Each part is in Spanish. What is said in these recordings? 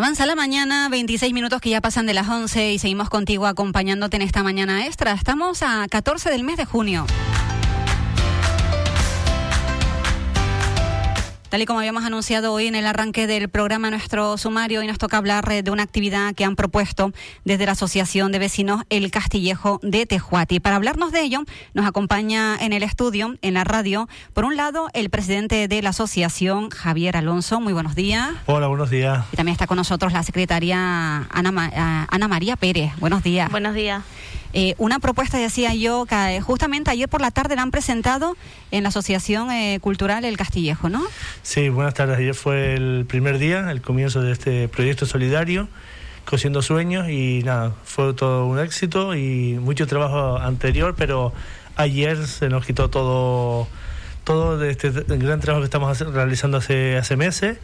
Avanza la mañana, 26 minutos que ya pasan de las 11 y seguimos contigo acompañándote en esta mañana extra. Estamos a 14 del mes de junio. Tal y como habíamos anunciado hoy en el arranque del programa nuestro sumario, hoy nos toca hablar eh, de una actividad que han propuesto desde la Asociación de Vecinos El Castillejo de Tejuati. Para hablarnos de ello, nos acompaña en el estudio, en la radio, por un lado, el presidente de la asociación, Javier Alonso. Muy buenos días. Hola, buenos días. Y también está con nosotros la secretaria Ana, Ana María Pérez. Buenos días. Buenos días. Eh, una propuesta, decía yo, que eh, justamente ayer por la tarde la han presentado en la Asociación eh, Cultural El Castillejo, ¿no? Sí, buenas tardes. Ayer fue el primer día, el comienzo de este proyecto solidario, Cosiendo Sueños, y nada, fue todo un éxito y mucho trabajo anterior, pero ayer se nos quitó todo, todo de este gran trabajo que estamos realizando hace, hace meses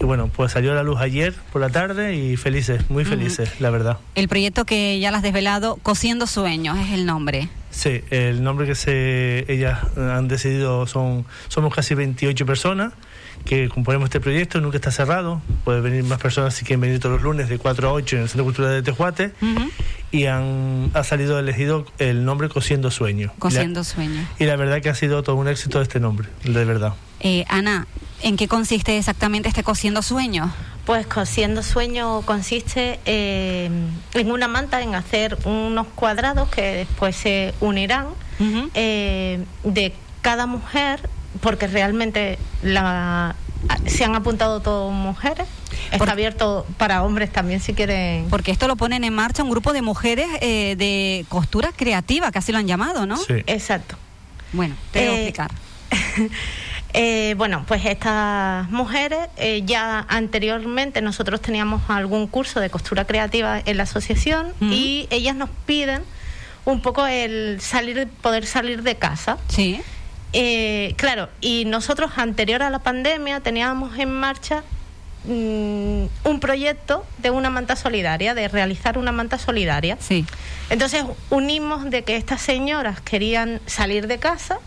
y bueno, pues salió a la luz ayer por la tarde y felices, muy felices, la verdad. El proyecto que ya las has desvelado, Cosiendo Sueños, es el nombre. Sí, el nombre que se ellas han decidido son somos casi 28 personas que componemos este proyecto, nunca está cerrado, puede venir más personas si quieren venir todos los lunes de 4 a 8 en el Centro Cultural de Tejuate y han ha salido elegido el nombre Cosiendo Sueños. Cosiendo Sueños. Y la verdad que ha sido todo un éxito este nombre, de verdad. Eh, Ana, ¿en qué consiste exactamente este Cosiendo Sueños? Pues Cosiendo Sueños consiste eh, en una manta, en hacer unos cuadrados que después se unirán eh, de cada mujer, porque realmente la, se han apuntado todas mujeres. Está abierto para hombres también si quieren. Porque esto lo ponen en marcha un grupo de mujeres de costura creativa, que así lo han llamado, ¿no? Sí. Exacto. Bueno, te voy a explicar. Eh, bueno, pues estas mujeres eh, ya anteriormente nosotros teníamos algún curso de costura creativa en la asociación y ellas nos piden un poco el salir, poder salir de casa. Sí. Eh, claro, y nosotros anterior a la pandemia teníamos en marcha mm, un proyecto de una manta solidaria, de realizar una manta solidaria. Sí. Entonces unimos de que estas señoras querían salir de casa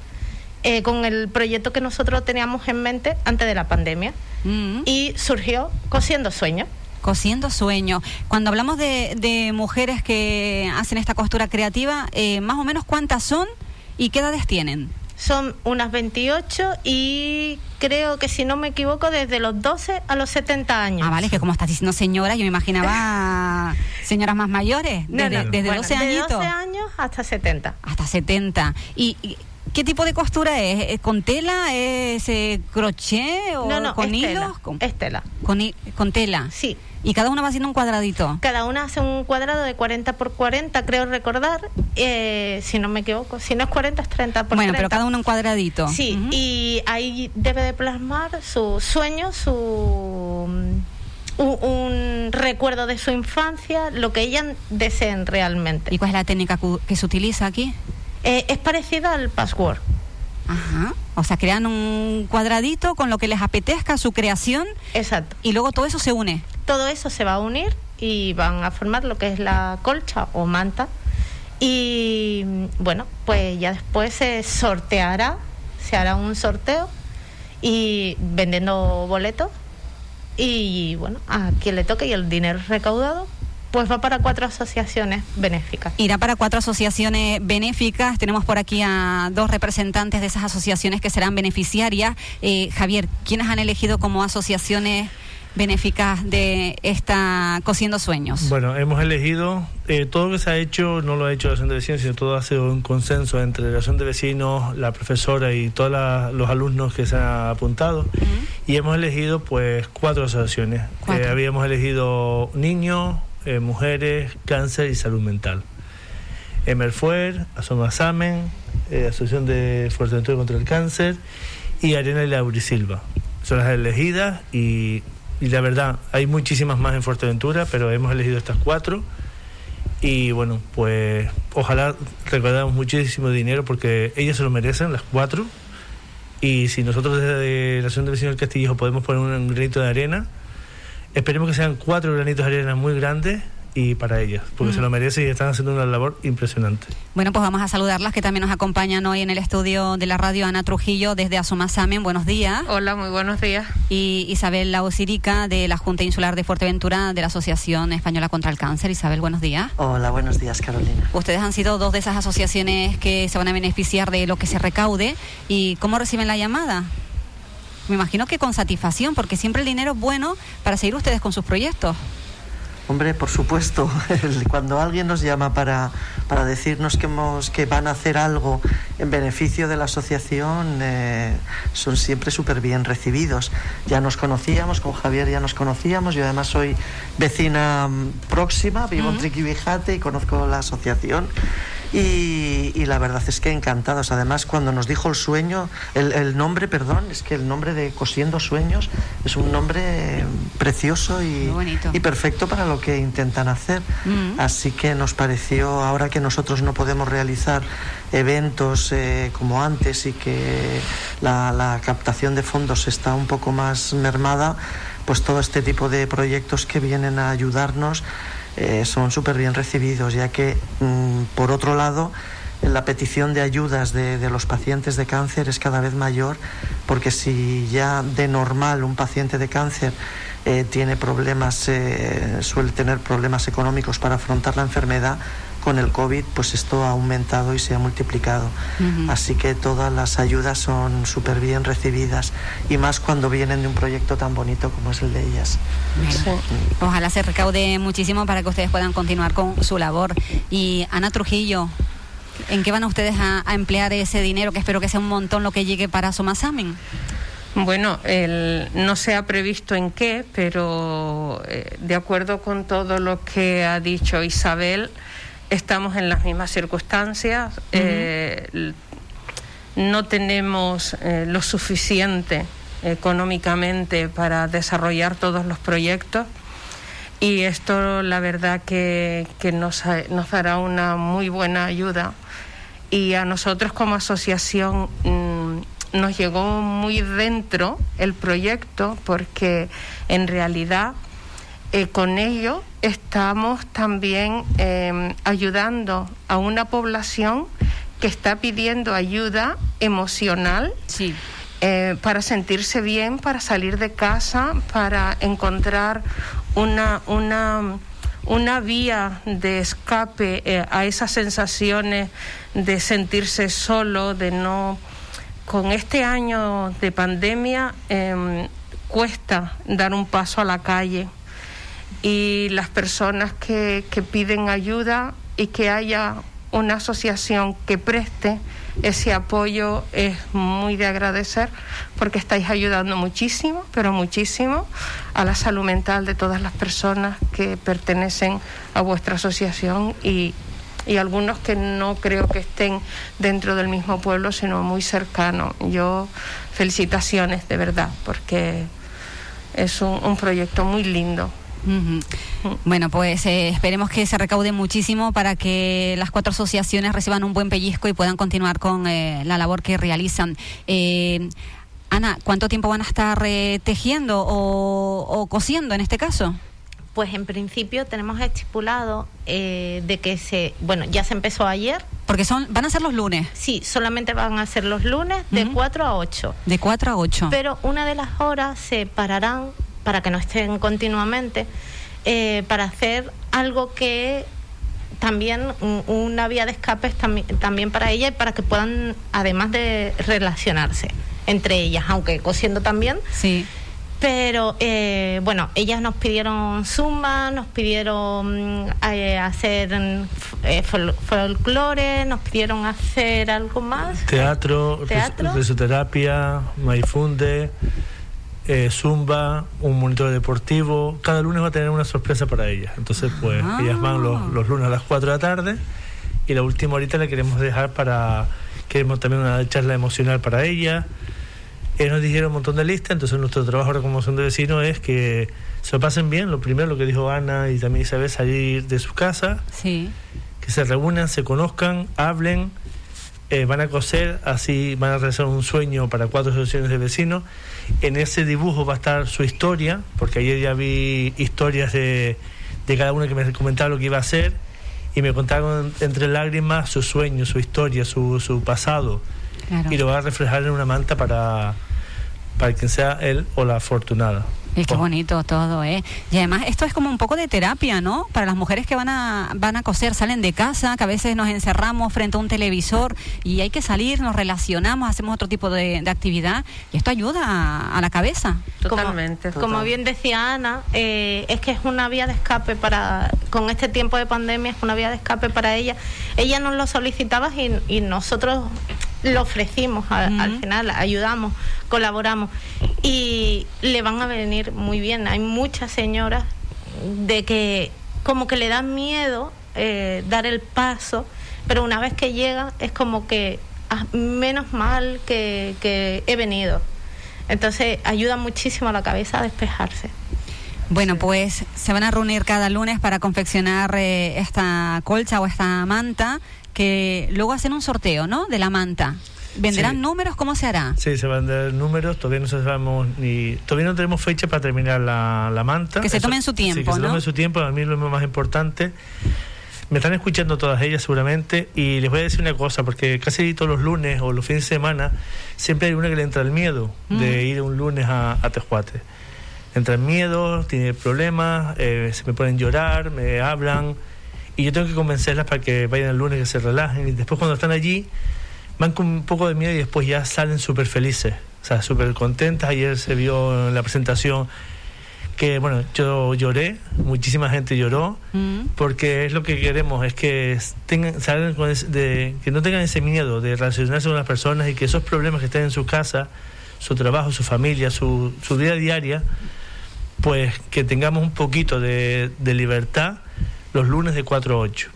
eh, con el proyecto que nosotros teníamos en mente antes de la pandemia. Mm. Y surgió Cosiendo Sueños. Cosiendo Sueños. Cuando hablamos de, mujeres que hacen esta costura creativa, eh, más o menos cuántas son y qué edades tienen. Son unas 28 y creo que si no me equivoco desde los 12 a los 70 años. Ah, vale, que como estás diciendo señora, yo me imaginaba señoras más mayores, desde, 12 años. 12 años hasta 70. Hasta 70. y ¿Qué tipo de costura es? ¿Con tela? ¿Es eh, crochet o con hilos? Con, es tela. Con, tela. Sí. ¿Y cada una va haciendo un cuadradito? Cada una hace un cuadrado de 40 por 40, creo recordar, eh, si no me equivoco. Si no es 40, es 30 por bueno, pero cada uno un cuadradito. Sí, y ahí debe de plasmar su sueño, su... Un, recuerdo de su infancia, lo que ellas deseen realmente. ¿Y cuál es la técnica que se utiliza aquí? Eh, es parecida al password. Ajá. O sea, crean un cuadradito con lo que les apetezca su creación. Exacto. Y luego todo eso se une. Todo eso se va a unir y van a formar lo que es la colcha o manta. Y bueno, pues ya después se sorteará, se hará un sorteo y vendiendo boletos. Y bueno, a quien le toque y el dinero recaudado pues va para cuatro asociaciones benéficas. Irá para cuatro asociaciones benéficas. Tenemos por aquí a dos representantes de esas asociaciones que serán beneficiarias. Eh, Javier, ¿quiénes han elegido como asociaciones benéficas de esta Cosiendo Sueños? Bueno, hemos elegido, eh, todo lo que se ha hecho no lo ha hecho la Asociación de Vecinos, sino todo ha sido un consenso entre la Asociación de Vecinos, la profesora y todos los alumnos que se han apuntado. Y hemos elegido pues cuatro asociaciones. Eh, habíamos elegido niños, eh, mujeres, cáncer y salud mental. Emerfuer, Asomasamen, eh, Asociación de Fuerteventura contra el Cáncer y Arena y Laurisilva. Son las elegidas y, la verdad, hay muchísimas más en Fuerteventura, pero hemos elegido estas cuatro. Y bueno, pues ojalá recordamos muchísimo dinero porque ellas se lo merecen, las cuatro. Y si nosotros desde la Asociación de Vecinos del Castillejo podemos poner un granito de arena, Esperemos que sean cuatro granitos de arena muy grandes y para ellas, porque se lo merecen y están haciendo una labor impresionante. Bueno, pues vamos a saludarlas que también nos acompañan hoy en el estudio de la radio Ana Trujillo desde Asomasamen. Buenos días. Hola, muy buenos días. Y Isabel Laosirica de la Junta Insular de Fuerteventura de la Asociación Española contra el Cáncer. Isabel, buenos días. Hola, buenos días, Carolina. Ustedes han sido dos de esas asociaciones que se van a beneficiar de lo que se recaude. ¿Y cómo reciben la llamada? Me imagino que con satisfacción, porque siempre el dinero es bueno para seguir ustedes con sus proyectos. Hombre, por supuesto, cuando alguien nos llama para, para decirnos que, hemos, que van a hacer algo en beneficio de la asociación, eh, son siempre súper bien recibidos. Ya nos conocíamos, con Javier ya nos conocíamos, yo además soy vecina mm, próxima, vivo en Triquibijate y conozco la asociación. Y, la verdad es que encantados. Además, cuando nos dijo el sueño, el, nombre, perdón, es que el nombre de Cosiendo Sueños es un nombre precioso y, y perfecto para lo que intentan hacer. Mm. Así que nos pareció, ahora que nosotros no podemos realizar eventos eh, como antes y que la, la captación de fondos está un poco más mermada, pues todo este tipo de proyectos que vienen a ayudarnos eh, son súper bien recibidos, ya que, mm, por otro lado, la petición de ayudas de, los pacientes de cáncer es cada vez mayor, porque si ya de normal un paciente de cáncer eh, tiene problemas, eh, suele tener problemas económicos para afrontar la enfermedad, con el COVID, pues esto ha aumentado y se ha multiplicado. Así que todas las ayudas son súper bien recibidas y más cuando vienen de un proyecto tan bonito como es el de ellas. Ojalá se recaude muchísimo para que ustedes puedan continuar con su labor. Y Ana Trujillo, ¿en qué van ustedes a, emplear ese dinero? Que espero que sea un montón lo que llegue para Somasamen. Bueno, el, no se ha previsto en qué, pero eh, de acuerdo con todo lo que ha dicho Isabel, estamos en las mismas circunstancias, eh, no tenemos eh, lo suficiente económicamente para desarrollar todos los proyectos. Y esto la verdad que, nos, nos dará una muy buena ayuda. Y a nosotros como asociación mm, nos llegó muy dentro el proyecto porque en realidad eh, con ello estamos también em, ayudando a una población que está pidiendo ayuda emocional eh, para sentirse bien, para salir de casa, para encontrar una, una, una vía de escape eh, a esas sensaciones de sentirse solo, de no... Con este año de pandemia em, cuesta dar un paso a la calle y las personas que, piden ayuda y que haya una asociación que preste ese apoyo es muy de agradecer porque estáis ayudando muchísimo, pero muchísimo a la salud mental de todas las personas que pertenecen a vuestra asociación y, algunos que no creo que estén dentro del mismo pueblo, sino muy cercano. Yo felicitaciones de verdad porque es un proyecto muy lindo. Bueno, pues eh, esperemos que se recaude muchísimo para que las cuatro asociaciones reciban un buen pellizco y puedan continuar con eh, la labor que realizan. Eh, Ana, ¿cuánto tiempo van a estar tejiendo o, o, cosiendo en este caso? Pues en principio tenemos estipulado de que se, bueno, ya se empezó ayer. Porque son, van a ser los lunes. Sí, solamente van a ser los lunes de 4 a 8. De 4 a 8. Pero una de las horas se pararán para que no estén continuamente, eh, para hacer algo que también una vía de escape es también, para ella y para que puedan, además de relacionarse entre ellas, aunque cosiendo también. Sí. Pero eh, bueno, ellas nos pidieron zumba, nos pidieron eh, hacer folclore, nos pidieron hacer algo más. Teatro, Teatro. maifunde eh, zumba, un monitor deportivo. Cada lunes va a tener una sorpresa para ellas. Entonces, pues, ah. ellas van los, los, lunes a las 4 de la tarde y la última horita la queremos dejar para. Queremos también una charla emocional para ellas. Ellos nos dijeron un montón de listas, entonces nuestro trabajo ahora como son de vecinos es que se lo pasen bien. Lo primero, lo que dijo Ana y también Isabel, salir de sus casas. Sí. Que se reúnan, se conozcan, hablen eh, van a coser, así van a realizar un sueño para cuatro asociaciones de vecinos. En ese dibujo va a estar su historia, porque ayer ya vi historias de, de cada una que me comentaba lo que iba a hacer y me contaban entre lágrimas su sueño, su historia, su, su pasado. Y lo va a reflejar en una manta para, para quien sea él o la afortunada. Y qué bonito todo, ¿eh? Y además esto es como un poco de terapia, ¿no? Para las mujeres que van a, van a coser, salen de casa, que a veces nos encerramos frente a un televisor y hay que salir, nos relacionamos, hacemos otro tipo de, actividad y esto ayuda a, la cabeza. Totalmente. Como, bien decía Ana, eh, es que es una vía de escape para, con este tiempo de pandemia, es una vía de escape para ella. Ella nos lo solicitaba y, y nosotros lo ofrecimos al final, ayudamos, colaboramos y le van a venir muy bien. Hay muchas señoras de que como que le dan miedo eh, dar el paso, pero una vez que llega es como que ah, menos mal que, he venido. Entonces ayuda muchísimo a la cabeza a despejarse. Bueno, pues se van a reunir cada lunes para confeccionar eh, esta colcha o esta manta que luego hacen un sorteo, ¿no? De la manta. ¿Venderán números? ¿Cómo se hará? Sí, se van a vender números. Todavía no sabemos ni. Todavía no tenemos fecha para terminar la, manta. Que se tomen su tiempo. Sí, que se tomen su tiempo. A mí es lo más importante. Me están escuchando todas ellas seguramente y les voy a decir una cosa, porque casi todos los lunes o los fines de semana siempre hay una que le entra el miedo de ir un lunes a, a Tejuate. Entra el miedo, tiene problemas, eh, se me ponen llorar, me hablan y yo tengo que convencerlas para que vayan el lunes, que se relajen y después cuando están allí van con un poco de miedo y después ya salen súper felices, o sea, súper contentas. Ayer se vio en la presentación que, bueno, yo lloré, muchísima gente lloró, mm. porque es lo que queremos, es que tengan, salgan de, que no tengan ese miedo de relacionarse con las personas y que esos problemas que estén en su casa, su trabajo, su familia, su, su día a día, pues que tengamos un poquito de, de libertad los lunes de 4 a 8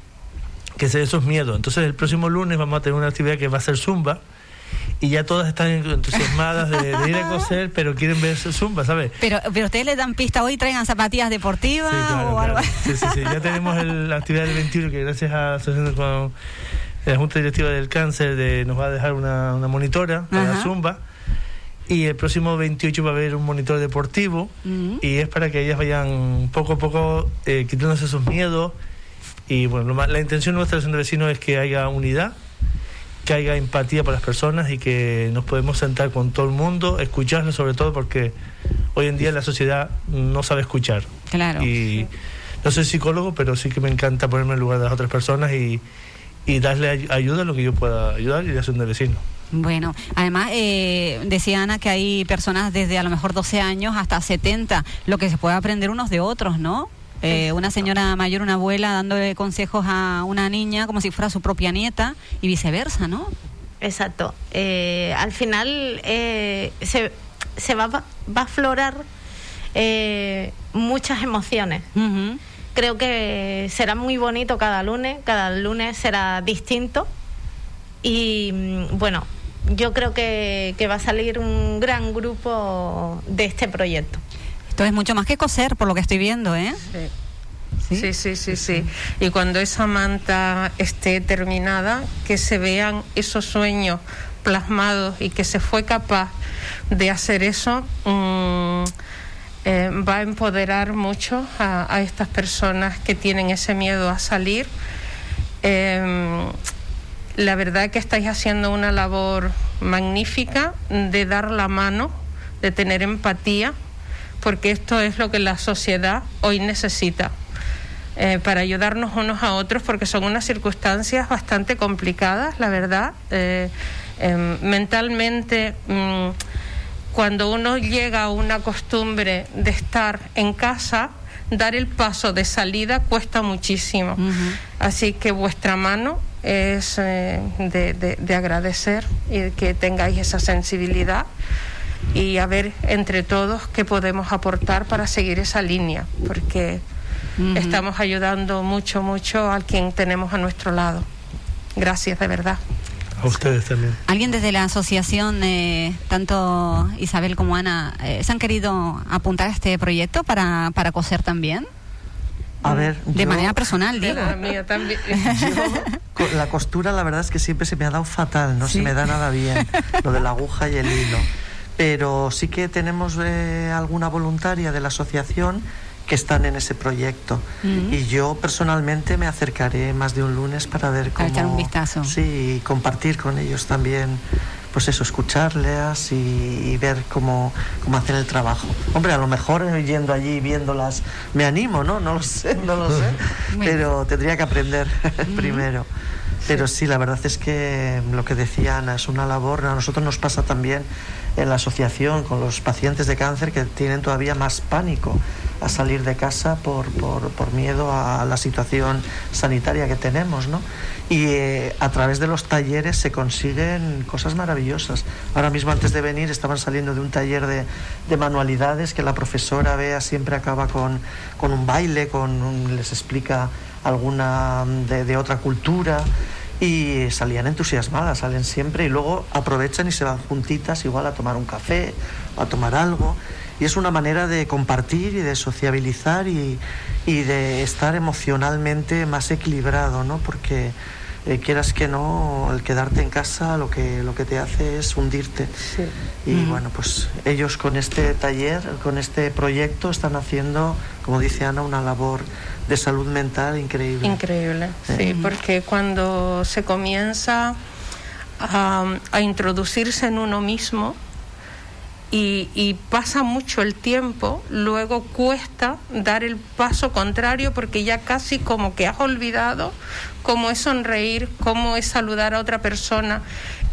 que se esos miedos. Entonces el próximo lunes vamos a tener una actividad que va a ser zumba y ya todas están entusiasmadas de, ir a coser, pero quieren ver zumba, ¿sabes? Pero, pero ustedes le dan pista hoy, traigan zapatillas deportivas o algo. Sí, sí, sí, ya tenemos la actividad del 21 que gracias a asociación con la Junta Directiva del Cáncer de, nos va a dejar una, una monitora para zumba. Y el próximo 28 va a haber un monitor deportivo y es para que ellas vayan poco a poco eh, quitándose esos miedos y bueno, la intención nuestra de Centro Vecino es que haya unidad, que haya empatía para las personas y que nos podemos sentar con todo el mundo, escucharlo sobre todo porque hoy en día la sociedad no sabe escuchar. Claro. Y no soy psicólogo, pero sí que me encanta ponerme en lugar de las otras personas y, y darle ayuda a lo que yo pueda ayudar y de un vecino. Bueno, además eh, decía Ana que hay personas desde a lo mejor 12 años hasta 70, lo que se puede aprender unos de otros, ¿no? Eh, una señora mayor, una abuela, dándole consejos a una niña como si fuera su propia nieta y viceversa, ¿no? Exacto. Eh, al final eh, se, se va, va a aflorar muchas emociones. Creo que será muy bonito cada lunes, cada lunes será distinto y mm, bueno, yo creo que, que va a salir un gran grupo de este proyecto. Esto es mucho más que coser, por lo que estoy viendo, ¿eh? Sí. Sí, sí, sí, Y cuando esa manta esté terminada, que se vean esos sueños plasmados y que se fue capaz de hacer eso, mm, eh, va a empoderar mucho a, estas personas que tienen ese miedo a salir. Em, la verdad que estáis haciendo una labor magnífica de dar la mano, de tener empatía porque esto es lo que la sociedad hoy necesita. Eh, para ayudarnos unos a otros, porque son unas circunstancias bastante complicadas, la verdad. Eh, em, mentalmente, mm, cuando uno llega a una costumbre de estar en casa, dar el paso de salida cuesta muchísimo. Así que vuestra mano es eh, de agradecer y que tengáis esa sensibilidad y a ver entre todos qué podemos aportar para seguir esa línea, porque estamos ayudando mucho, mucho a quien tenemos a nuestro lado. Gracias, de verdad. A ustedes también. ¿Alguien desde la asociación, eh, tanto Isabel como Ana, eh, se han querido apuntar a este proyecto para, para coser también? A ver, de manera personal, digo. La mía también. la costura, la verdad es que siempre se me ha dado fatal, no se me da nada bien, lo de la aguja y el hilo pero sí que tenemos eh, alguna voluntaria de la asociación que están en ese proyecto. Y yo personalmente me acercaré más de un lunes para ver cómo... echar un vistazo. Sí, y compartir con ellos también pues eso, escucharlas y, ver cómo, cómo, hacen el trabajo. Hombre, a lo mejor yendo allí viéndolas me animo, ¿no? No lo sé, no lo sé, pero tendría que aprender primero. Pero sí, la verdad es que lo que decía Ana es una labor, a nosotros nos pasa también en la asociación con los pacientes de cáncer que tienen todavía más pánico a salir de casa por, por, miedo a la situación sanitaria que tenemos, ¿no? Y eh, a través de los talleres se consiguen cosas maravillosas. Ahora mismo antes de venir estaban saliendo de un taller de, de manualidades que la profesora Bea siempre acaba con, con un baile, con les explica alguna de, de otra cultura y salían entusiasmadas, salen siempre y luego aprovechan y se van juntitas igual a tomar un café a tomar algo. Y es una manera de compartir y de sociabilizar y, y de estar emocionalmente más equilibrado, ¿no? Porque eh, quieras que no, el quedarte en casa lo que, lo que te hace es hundirte. Y bueno, pues ellos con este taller, con este proyecto, están haciendo, como dice Ana, una labor de salud mental increíble. Increíble, sí, porque cuando se comienza a, a introducirse en uno mismo, y, pasa mucho el tiempo, luego cuesta dar el paso contrario porque ya casi como que has olvidado cómo es sonreír, cómo es saludar a otra persona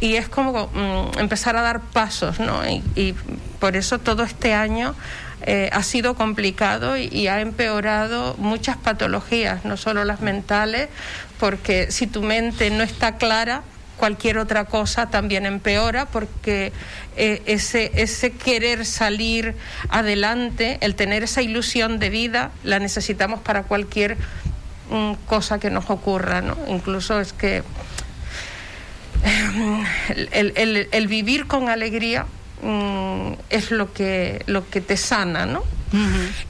y es como mm, empezar a dar pasos, ¿no? Y, por eso todo este año eh, ha sido complicado y, ha empeorado muchas patologías, no solo las mentales, porque si tu mente no está clara, cualquier otra cosa también empeora porque eh, ese, ese querer salir adelante, el tener esa ilusión de vida, la necesitamos para cualquier mm, cosa que nos ocurra, ¿no? Incluso es que el, el, vivir con alegría mm, es lo que, lo que te sana, ¿no?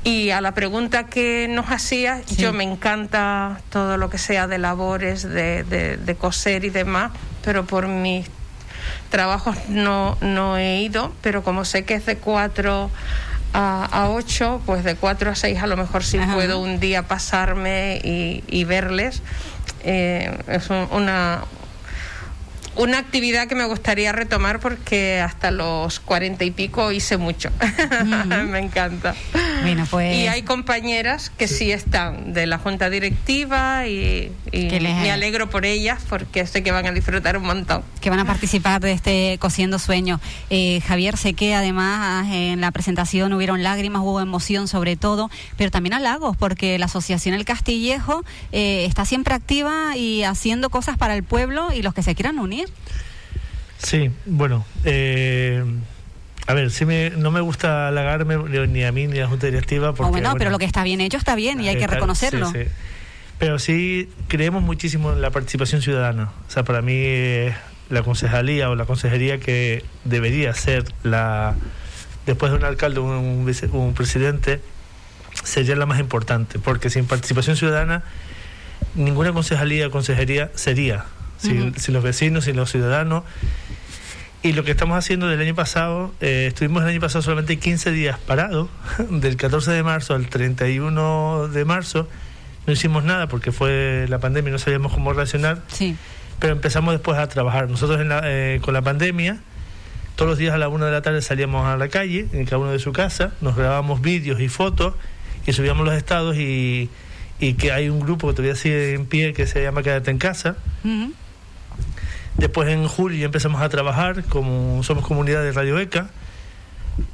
Y a la pregunta que nos hacía, yo me encanta todo lo que sea de labores, de, de, coser y demás, pero por mis trabajos no, no he ido, pero como sé que es de cuatro a, a 8, pues de 4 a 6 a lo mejor sí puedo un día pasarme y, y verles. Eh, es una, una actividad que me gustaría retomar porque hasta los cuarenta y pico hice mucho. me encanta. Pues y hay compañeras que sí, están de la junta directiva y, me alegro por ellas porque sé que van a disfrutar un montón. Que van a participar de este Cosiendo Sueño. Eh, Javier, sé que además en la presentación hubieron lágrimas, hubo emoción sobre todo, pero también halagos porque la Asociación El Castillejo eh, está siempre activa y haciendo cosas para el pueblo y los que se quieran unir. Sí, bueno, eh, a ver, sí me, no me gusta halagarme ni a mí ni a la Junta Directiva. Porque, bueno, pero lo que está bien hecho está bien y hay que reconocerlo. Sí, Pero sí creemos muchísimo en la participación ciudadana. O sea, para mí la concejalía o la consejería que debería ser la después de un alcalde o un, un, presidente sería la más importante, porque sin participación ciudadana ninguna concejalía o consejería sería sin, los vecinos, sin los ciudadanos. Y lo que estamos haciendo del año pasado, eh, estuvimos el año pasado solamente 15 días parados, del 14 de marzo al 31 de marzo, no hicimos nada porque fue la pandemia y no sabíamos cómo reaccionar. Sí. Pero empezamos después a trabajar. Nosotros eh, con la pandemia, todos los días a la una de la tarde salíamos a la calle, en cada uno de su casa, nos grabábamos vídeos y fotos y subíamos los estados y, y que hay un grupo que todavía sigue en pie que se llama Quédate en casa. Después en julio ya empezamos a trabajar, como somos comunidad de Radio ECA,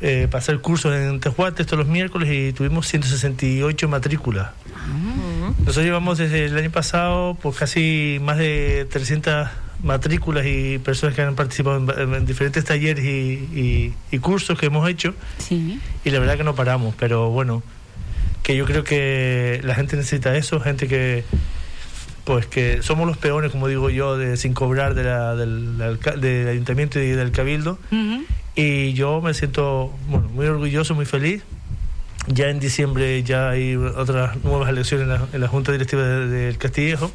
eh, para hacer cursos en Tejuates todos los miércoles y tuvimos 168 matrículas. Ah. Nosotros llevamos desde el año pasado pues casi más de 300 matrículas y personas que han participado en, diferentes talleres y, cursos que hemos hecho. Y la verdad que no paramos, pero bueno, que yo creo que la gente necesita eso, gente que pues que somos los peones, como digo yo, de sin cobrar de la, del, del, ayuntamiento y del cabildo. Y yo me siento bueno, muy orgulloso, muy feliz. Ya en diciembre ya hay otras nuevas elecciones en la, Junta Directiva del Castillejo.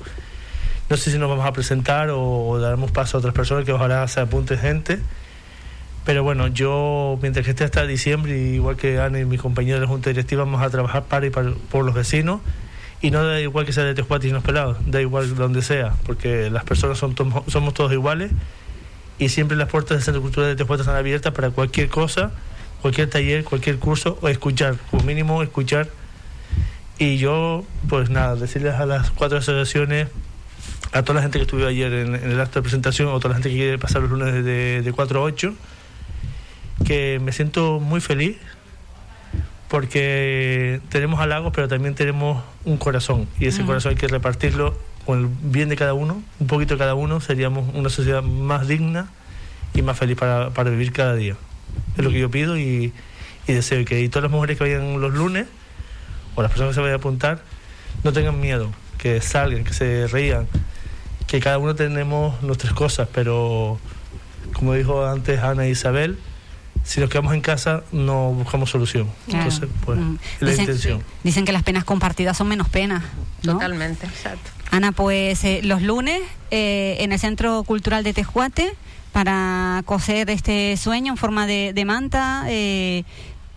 No sé si nos vamos a presentar o, daremos paso a otras personas que ojalá se apunte gente. Pero bueno, yo mientras que esté hasta diciembre, igual que Ana y mis compañeros de la Junta Directiva, vamos a trabajar para y para, por los vecinos. Y no da igual que sea de Tejuati y los pelados, da igual donde sea, porque las personas son somos todos iguales y siempre las puertas del Centro Cultural de Tejuati están abiertas para cualquier cosa, cualquier taller, cualquier curso o escuchar, como mínimo escuchar. Y yo, pues nada, decirles a las cuatro asociaciones a toda la gente que estuvo ayer en, el acto de presentación, o toda la gente que quiere pasar los lunes de, de 4 a 8, que me siento muy feliz porque tenemos halagos, pero también tenemos un corazón. Y ese corazón hay que repartirlo con el bien de cada uno, un poquito de cada uno, seríamos una sociedad más digna y más feliz para, para vivir cada día. Es lo que yo pido y, y deseo que y todas las mujeres que vayan los lunes o las personas que se vayan a apuntar no tengan miedo, que salgan, que se rían, que cada uno tenemos nuestras cosas, pero como dijo antes Ana e Isabel, si nos quedamos en casa no buscamos solución. Entonces, pues, mm. la dicen, intención. Dicen que las penas compartidas son menos penas. Totalmente, exacto. Ana, pues eh, los lunes eh, en el Centro Cultural de Tejuate para coser este sueño en forma de, manta. Eh,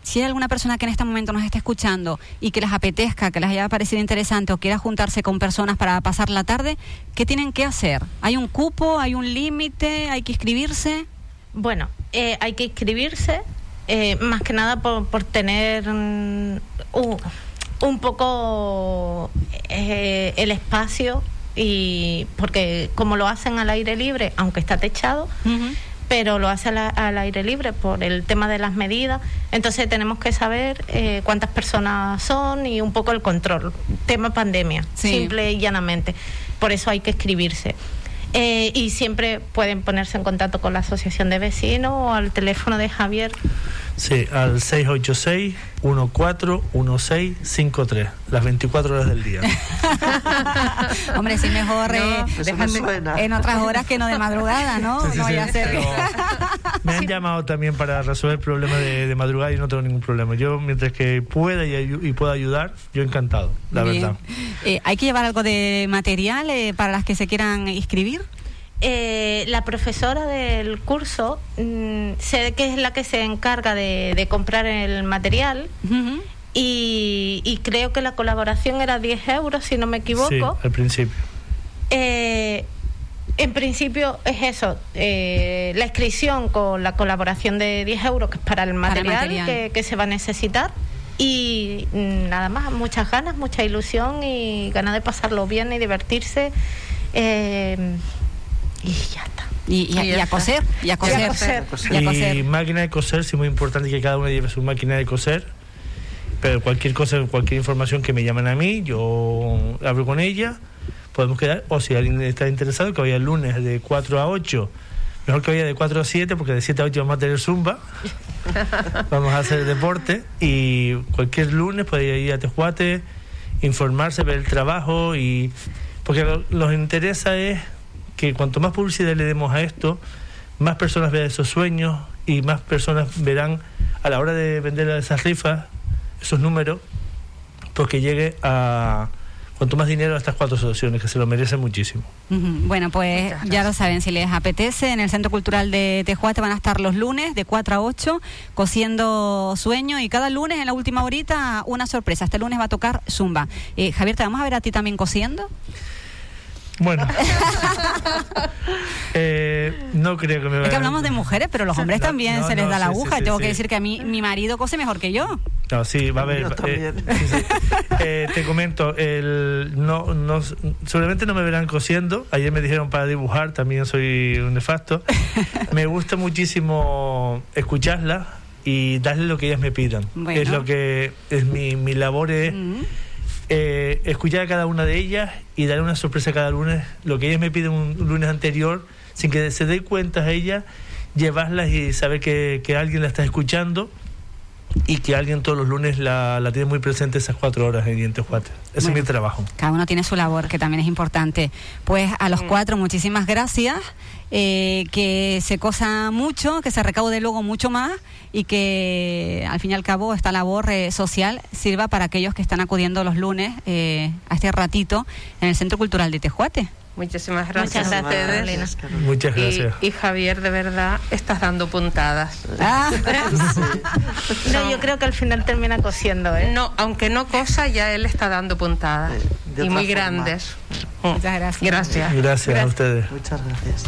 si hay alguna persona que en este momento nos esté escuchando y que les apetezca, que les haya parecido interesante o quiera juntarse con personas para pasar la tarde, ¿qué tienen que hacer? ¿Hay un cupo? ¿Hay un límite? ¿Hay que inscribirse? Bueno, eh, hay que inscribirse, eh, más que nada por, por tener un, un poco eh, el espacio y porque como lo hacen al aire libre, aunque está techado, pero lo hace al, aire libre por el tema de las medidas, entonces tenemos que saber cuántas personas son y un poco el control, tema pandemia, simple y llanamente. Por eso hay que inscribirse. Eh, y siempre pueden ponerse en contacto con la asociación de vecinos o al teléfono de Javier. Sí, al 686-141653, las 24 horas del día. Hombre, sí, mejor eh, en otras horas que no de madrugada, ¿no? no vaya a ser Me han llamado también para resolver problemas de, de, madrugada y no tengo ningún problema. Yo, mientras que pueda y, pueda ayudar, yo encantado, la verdad. Eh, ¿Hay que llevar algo de material para las que se quieran inscribir? Eh, la profesora del curso mm, sé que es la que se encarga de, comprar el material y, creo que la colaboración era 10 euros, si no me equivoco. Sí, al principio. Eh, en principio es eso, eh, la inscripción con la colaboración de 10 euros, que es para el material, Que, se va a necesitar. Y nada más, muchas ganas, mucha ilusión y ganas de pasarlo bien y divertirse. Y ya está. Y, a, coser, y a coser, y máquina de coser, sí, muy importante que cada uno lleve su máquina de coser. Pero cualquier cosa, cualquier información que me llamen a mí, yo hablo con ella, podemos quedar. O si alguien está interesado, que vaya el lunes de 4 a 8. Mejor que vaya de 4 a 7, porque de 7 a 8 vamos a tener zumba. vamos a hacer deporte. Y cualquier lunes puede ir a Tejuate, informarse, ver el trabajo. y Porque lo, nos interesa es que cuanto más publicidad le demos a esto, más personas vean esos sueños y más personas verán a la hora de vender esas rifas, esos números, porque llegue a cuanto más dinero a estas cuatro asociaciones, que se lo merecen muchísimo. Bueno, pues ya lo saben, si les apetece, en el Centro Cultural de Tejuate van a estar los lunes de 4 a 8 cosiendo sueños y cada lunes en la última horita una sorpresa. Este lunes va a tocar Zumba. Eh, Javier, ¿te vamos a ver a ti también cosiendo? Bueno. eh, no creo que me vaya. Es que hablamos de mujeres, pero los hombres también se les da la aguja. y tengo que decir que a mí mi marido cose mejor que yo. No, sí, va a haber. Eh, eh, te comento, el, no, no, seguramente no me verán cosiendo. Ayer me dijeron para dibujar, también soy un nefasto. Me gusta muchísimo escucharla y darle lo que ellas me pidan. Es lo que es mi, mi labor es eh, escuchar a cada una de ellas y dar una sorpresa cada lunes. Lo que ellas me piden un lunes anterior, sin que se dé cuenta a ella, llevarlas y saber que, alguien la está escuchando y que alguien todos los lunes la, la tiene muy presente esas cuatro horas en Dientes Ese es mi trabajo. Cada uno tiene su labor, que también es importante. Pues a los mm. cuatro, muchísimas gracias. Eh, que se cosa mucho, que se recaude luego mucho más y que al fin y al cabo esta labor eh, social sirva para aquellos que están acudiendo los lunes eh, a este ratito en el Centro Cultural de Tejuate. Muchísimas gracias, Muchas a gracias, ustedes. Carolina. Carolina. Muchas gracias. y Javier, de verdad, estás dando puntadas. Ah, No, yo creo que al final termina cosiendo, ¿eh? No, aunque no cosa, ya él está dando puntadas. De y muy forma. grandes. Muchas gracias. Gracias. Gracias a ustedes. Muchas gracias.